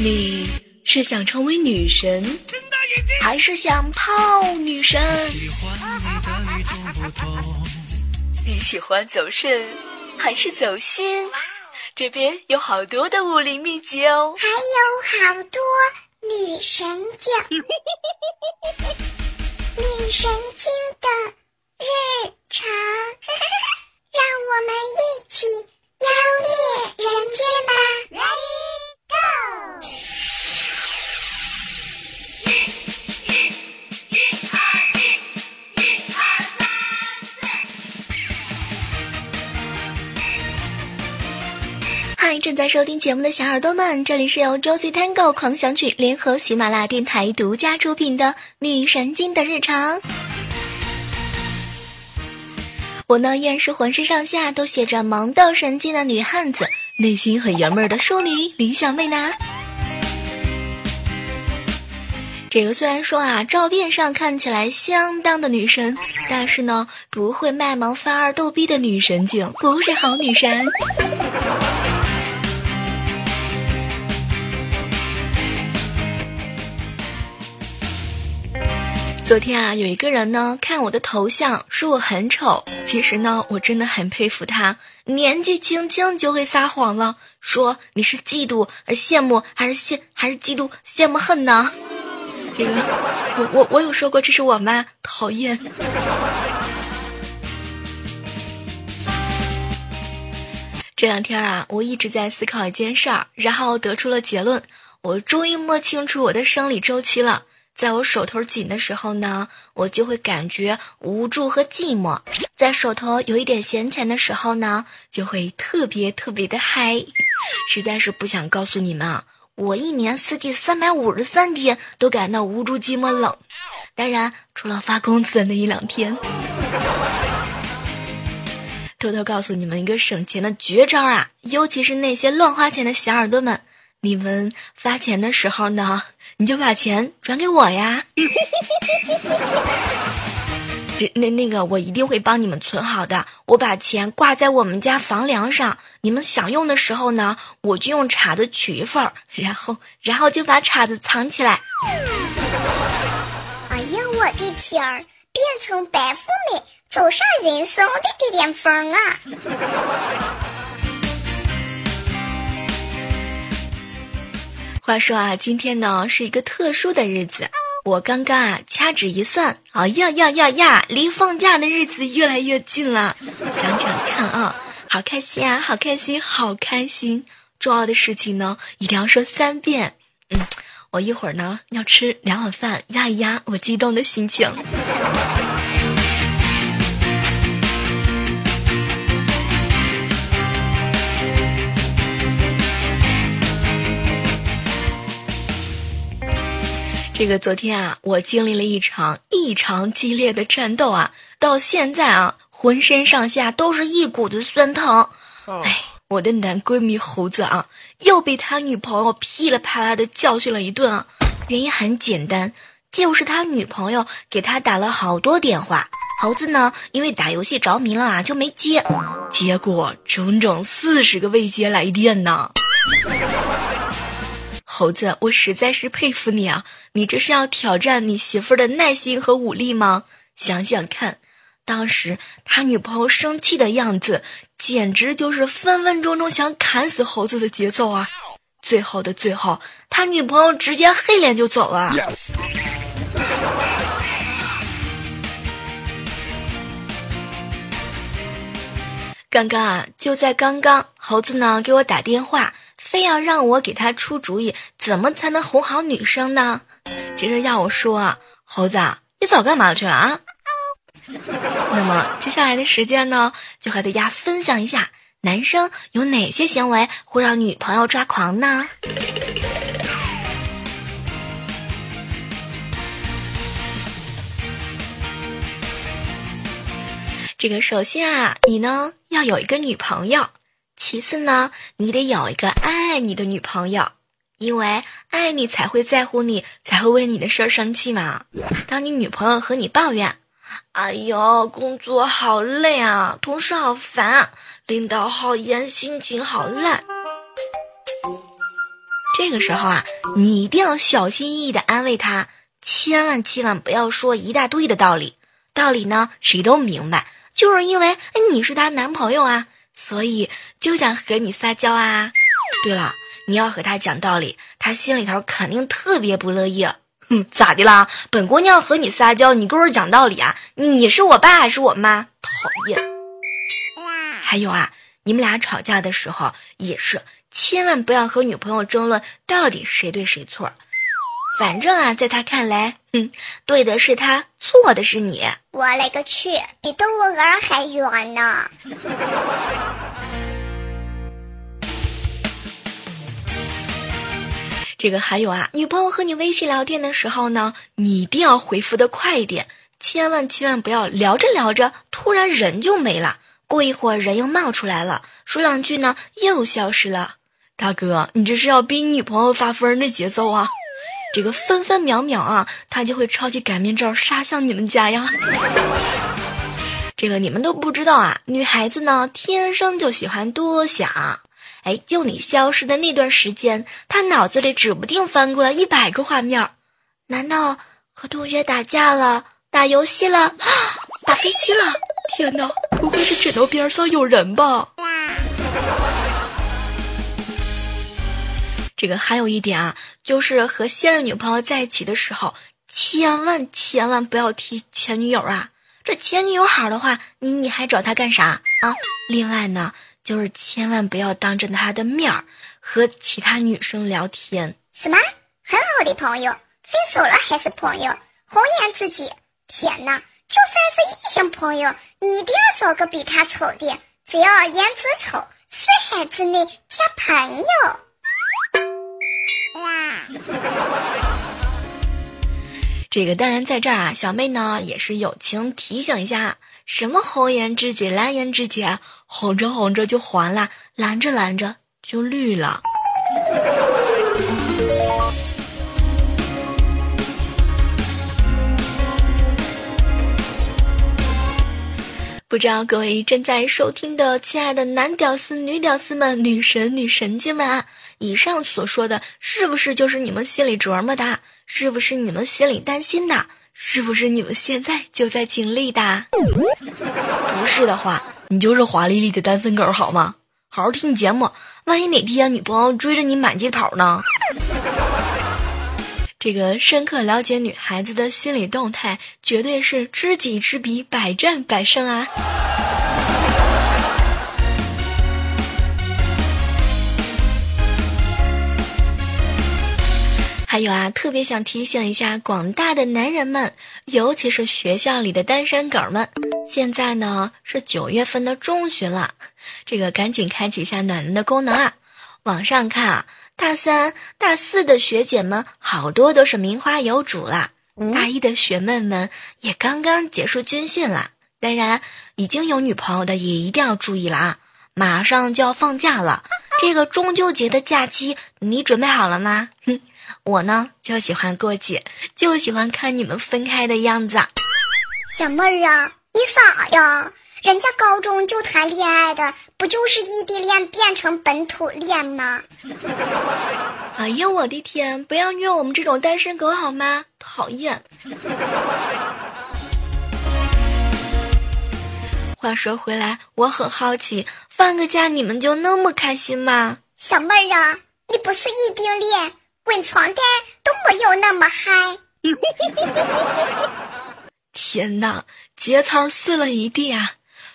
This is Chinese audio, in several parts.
你是想成为女神，还是想泡女神？你喜欢走肾，还是走心？这边有好多的武林秘籍哦，还有好多女神讲女神经的日常，让我们一起正在收听节目的小耳朵们，这里是由周 C Tango 狂想曲联合喜马拉雅电台独家出品的《女神经的日常》。我呢依然是浑身上下都写着萌豆神经的女汉子，内心很爷们儿的淑女李小妹呢。这个虽然说啊，照片上看起来相当的女神，但是呢，不会卖萌发二逗逼的女神经，不是好女神。昨天啊，有一个人呢看我的头像说我很丑，其实呢我真的很佩服他，年纪轻轻就会撒谎了，说你是嫉妒而羡慕，还是羡还是嫉妒羡慕恨呢？这个我我我有说过这是我吗？讨厌。这两天啊，我一直在思考一件事儿，然后得出了结论，我终于摸清楚我的生理周期了。在我手头紧的时候呢，我就会感觉无助和寂寞；在手头有一点闲钱的时候呢，就会特别特别的嗨。实在是不想告诉你们啊，我一年四季三百五十三天都感到无助、寂寞、冷。当然，除了发工资的那一两天。偷偷告诉你们一个省钱的绝招啊，尤其是那些乱花钱的小耳朵们。你们发钱的时候呢，你就把钱转给我呀。这那那个，我一定会帮你们存好的。我把钱挂在我们家房梁上，你们想用的时候呢，我就用叉子取一份儿，然后然后就把叉子藏起来。哎呀，我的天儿，变成白富美，走上人生的巅巅峰啊！话说啊，今天呢是一个特殊的日子，我刚刚啊掐指一算，哎呀呀呀呀，离放假的日子越来越近了。想想看啊，好开心啊，好开心，好开心！重要的事情呢，一定要说三遍。嗯，我一会儿呢要吃两碗饭，压一压我激动的心情。这个昨天啊，我经历了一场异常激烈的战斗啊，到现在啊，浑身上下都是一股子酸疼。哎，我的男闺蜜猴子啊，又被他女朋友噼里啪啦的教训了一顿啊。原因很简单，就是他女朋友给他打了好多电话，猴子呢，因为打游戏着迷了啊，就没接，结果整整四十个未接来电呢。猴子，我实在是佩服你啊！你这是要挑战你媳妇儿的耐心和武力吗？想想看，当时他女朋友生气的样子，简直就是分分钟钟想砍死猴子的节奏啊！最后的最后，他女朋友直接黑脸就走了。刚刚啊，就在刚刚，猴子呢给我打电话。非要让我给他出主意，怎么才能哄好女生呢？其实要我说啊，猴子，你早干嘛去了啊？那么接下来的时间呢，就和大家分享一下，男生有哪些行为会让女朋友抓狂呢？这个首先啊，你呢要有一个女朋友。其次呢，你得有一个爱你的女朋友，因为爱你才会在乎你，才会为你的事儿生气嘛。当你女朋友和你抱怨：“哎呦，工作好累啊，同事好烦，领导好严，心情好烂。”这个时候啊，你一定要小心翼翼的安慰他，千万千万不要说一大堆的道理。道理呢，谁都明白，就是因为你是他男朋友啊，所以就想和你撒娇啊。对了，你要和他讲道理，他心里头肯定特别不乐意。哼，咋的啦？本姑娘和你撒娇，你给我讲道理啊？你你是我爸还是我妈？讨厌。还有啊，你们俩吵架的时候也是。千万不要和女朋友争论到底谁对谁错，反正啊，在他看来，嗯，对的是他，错的是你。我勒个去，比动物园还远呢！这个还有啊，女朋友和你微信聊天的时候呢，你一定要回复的快一点，千万千万不要聊着聊着突然人就没了，过一会儿人又冒出来了，说两句呢又消失了。大哥，你这是要逼你女朋友发疯的节奏啊！这个分分秒秒啊，他就会抄起擀面杖杀向你们家呀！这个你们都不知道啊，女孩子呢天生就喜欢多想。哎，就你消失的那段时间，她脑子里指不定翻过了一百个画面。难道和同学打架了，打游戏了，打飞机了？天哪，不会是枕头边上有人吧？哇这个还有一点啊，就是和现任女朋友在一起的时候，千万千万不要提前女友啊！这前女友好的话，你你还找她干啥啊？另外呢，就是千万不要当着她的面儿和其他女生聊天。什么？很好的朋友，分手了还是朋友？红颜知己？天哪！就算是异性朋友，你一定要找个比他丑的，只要颜值丑，四海之内皆朋友。这个当然在这儿啊，小妹呢也是友情提醒一下，什么红颜知己、蓝颜知己，哄着哄着就黄了，拦着拦着就绿了。不知道各位正在收听的亲爱的男屌丝、女屌丝们、女神、女神经们啊！以上所说的是不是就是你们心里琢磨的？是不是你们心里担心的？是不是你们现在就在经历的？不是的话，你就是华丽丽的单身狗好吗？好好听节目，万一哪天女朋友追着你满街跑呢？这个深刻了解女孩子的心理动态，绝对是知己知彼，百战百胜啊！还有啊，特别想提醒一下广大的男人们，尤其是学校里的单身狗们，现在呢是九月份的中旬了，这个赶紧开启一下暖男的功能啊！网上看啊，大三、大四的学姐们好多都是名花有主了，大一的学妹们也刚刚结束军训了。当然，已经有女朋友的也一定要注意了啊！马上就要放假了，这个中秋节的假期你准备好了吗？哼。我呢就喜欢过节，就喜欢看你们分开的样子。小妹儿啊，你傻呀？人家高中就谈恋爱的，不就是异地恋变成本土恋吗？哎呀，我的天！不要虐我们这种单身狗好吗？讨厌。话说回来，我很好奇，放个假你们就那么开心吗？小妹儿啊，你不是异地恋？滚床单都没有那么嗨！天哪，节操碎了一地啊！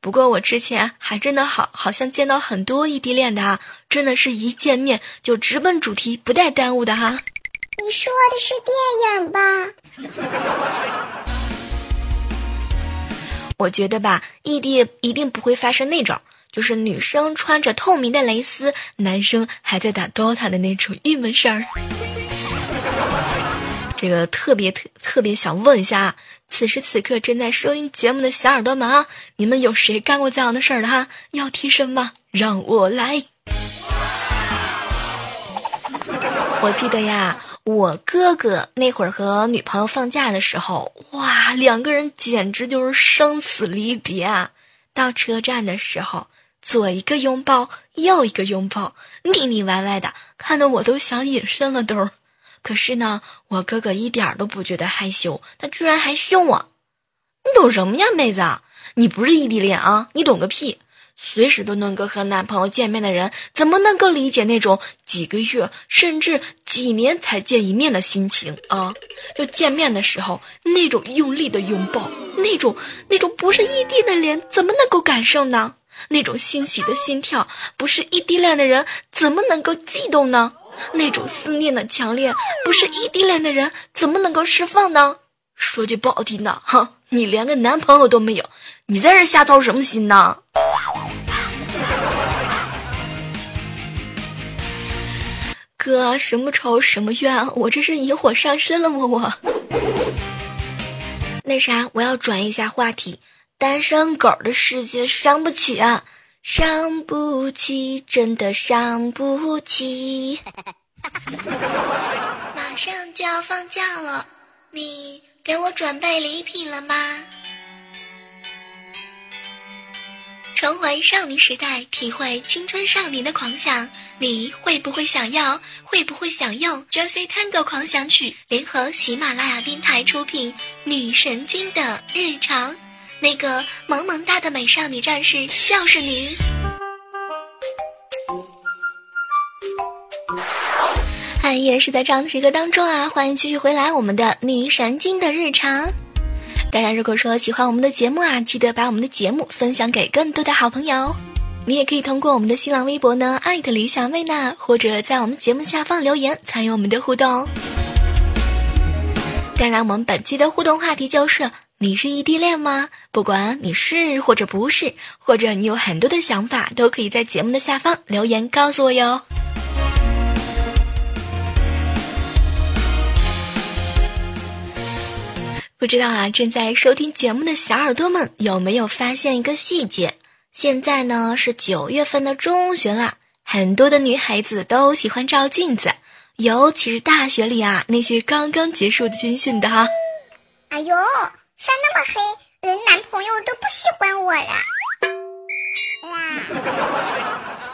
不过我之前还真的好好像见到很多异地恋的啊，真的是一见面就直奔主题，不带耽误的哈。你说的是电影吧？我觉得吧，异地一定不会发生那种。就是女生穿着透明的蕾丝，男生还在打 DOTA 的那种郁闷事儿。这个特别特特别想问一下，此时此刻正在收听节目的小耳朵们啊，你们有谁干过这样的事儿的哈？要提升吗？让我来。我记得呀，我哥哥那会儿和女朋友放假的时候，哇，两个人简直就是生死离别啊！到车站的时候。左一个拥抱，右一个拥抱，腻腻歪歪的，看得我都想隐身了都。可是呢，我哥哥一点都不觉得害羞，他居然还凶我。你懂什么呀，妹子？你不是异地恋啊？你懂个屁！随时都能够和男朋友见面的人，怎么能够理解那种几个月甚至几年才见一面的心情啊？就见面的时候那种用力的拥抱，那种那种不是异地的脸，怎么能够感受呢？那种欣喜的心跳，不是异地恋的人怎么能够悸动呢？那种思念的强烈，不是异地恋的人怎么能够释放呢？说句不好听的，哈，你连个男朋友都没有，你在这瞎操什么心呢？哥，什么仇什么怨？我这是引火上身了吗？我那啥，我要转一下话题，单身狗的世界伤不起啊。伤不起，真的伤不起。马上就要放假了，你给我准备礼品了吗？重回少年时代，体会青春少年的狂想，你会不会想要？会不会想用《Josie Tango 狂想曲》联合喜马拉雅电台出品《女神经的日常》？那个萌萌哒的美少女战士就是你。依然是在这样的时刻当中啊，欢迎继续回来我们的女神经的日常。当然，如果说喜欢我们的节目啊，记得把我们的节目分享给更多的好朋友。你也可以通过我们的新浪微博呢，艾特理想妹娜，或者在我们节目下方留言参与我们的互动。当然，我们本期的互动话题就是。你是异地恋吗？不管你是或者不是，或者你有很多的想法，都可以在节目的下方留言告诉我哟。不知道啊，正在收听节目的小耳朵们有没有发现一个细节？现在呢是九月份的中旬了，很多的女孩子都喜欢照镜子，尤其是大学里啊那些刚刚结束的军训的哈。哎呦！晒那么黑，人男朋友都不喜欢我了。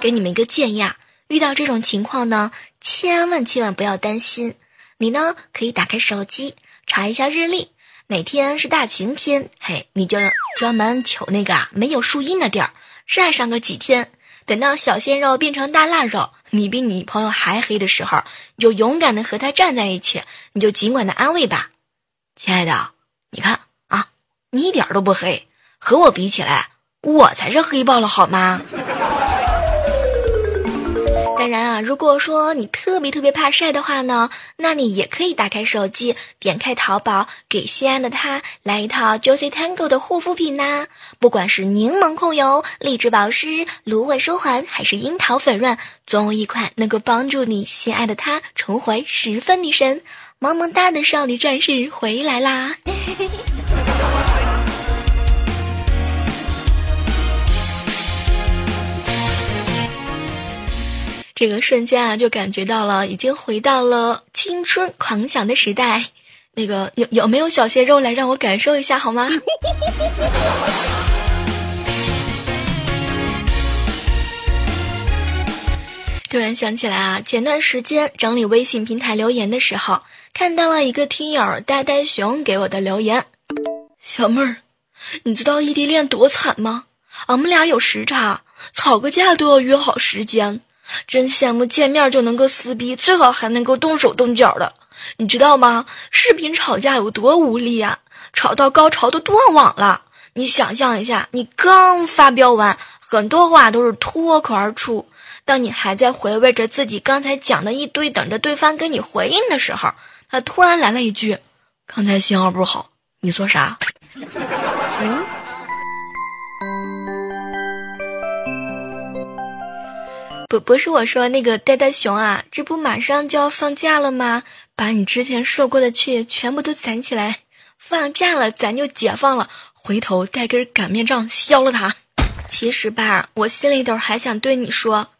给你们一个建议啊，遇到这种情况呢，千万千万不要担心。你呢，可以打开手机查一下日历，哪天是大晴天，嘿，你就专门求那个啊没有树荫的地儿晒上个几天。等到小鲜肉变成大腊肉，你比女朋友还黑的时候，你就勇敢的和他站在一起，你就尽管的安慰吧，亲爱的，你看。你一点都不黑，和我比起来，我才是黑爆了，好吗？当然啊，如果说你特别特别怕晒的话呢，那你也可以打开手机，点开淘宝，给心爱的他来一套 Juicy Tango 的护肤品呐。不管是柠檬控油、荔枝保湿、芦荟舒缓，还是樱桃粉润，总有一款能够帮助你心爱的他重回十分女神、萌萌哒的少女战士回来啦！嘿嘿嘿这个瞬间啊，就感觉到了，已经回到了青春狂想的时代。那个有有没有小鲜肉来让我感受一下好吗？突然想起来啊，前段时间整理微信平台留言的时候，看到了一个听友呆呆熊给我的留言：“小妹儿，你知道异地恋多惨吗？俺们俩有时差，吵个架都要约好时间。”真羡慕见面就能够撕逼，最好还能够动手动脚的，你知道吗？视频吵架有多无力呀？吵到高潮都断网了。你想象一下，你刚发飙完，很多话都是脱口而出。当你还在回味着自己刚才讲的一堆，等着对方给你回应的时候，他突然来了一句：“刚才信号不好，你说啥？”嗯。不不是我说那个呆呆熊啊，这不马上就要放假了吗？把你之前受过的气全部都攒起来，放假了咱就解放了，回头带根擀面杖削了他。其实吧，我心里头还想对你说，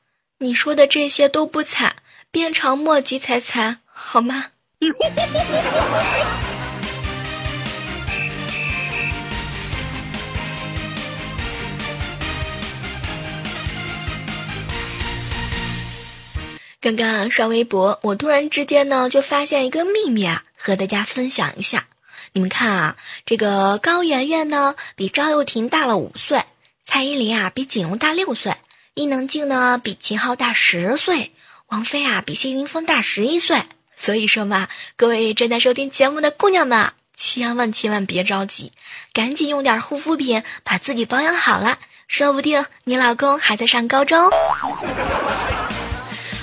你说的这些都不惨，鞭长莫及才惨，好吗？刚刚刷微博，我突然之间呢就发现一个秘密啊，和大家分享一下。你们看啊，这个高圆圆呢比赵又廷大了五岁，蔡依林啊比锦荣大六岁，伊能静呢比秦昊大十岁，王菲啊比谢霆锋大十一岁。所以说嘛，各位正在收听节目的姑娘们，千万千万别着急，赶紧用点护肤品把自己保养好了，说不定你老公还在上高中。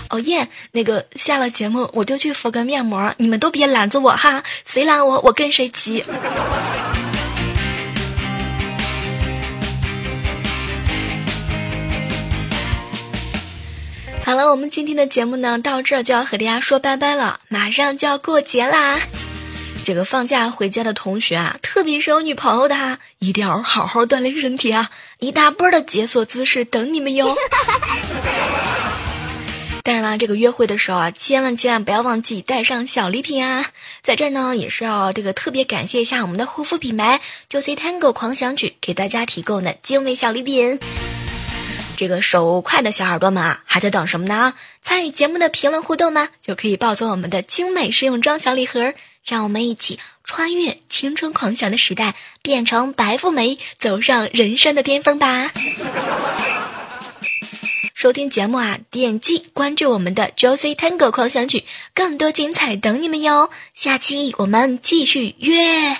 哦耶！那个下了节目我就去敷个面膜，你们都别拦着我哈，谁拦我我跟谁急。好了，我们今天的节目呢到这就要和大家说拜拜了，马上就要过节啦。这个放假回家的同学啊，特别是有女朋友的哈，一定要好好锻炼身体啊，一大波的解锁姿势等你们哟。当然啦，这个约会的时候啊，千万千万不要忘记带上小礼品啊！在这儿呢，也是要这个特别感谢一下我们的护肤品牌 Juicy Tango 狂想曲给大家提供的精美小礼品。这个手快的小耳朵们啊，还在等什么呢？参与节目的评论互动吗？就可以抱走我们的精美试用装小礼盒，让我们一起穿越青春狂想的时代，变成白富美，走上人生的巅峰吧！收听节目啊，点击关注我们的 Josie Tango 狂想曲，更多精彩等你们哟！下期我们继续约。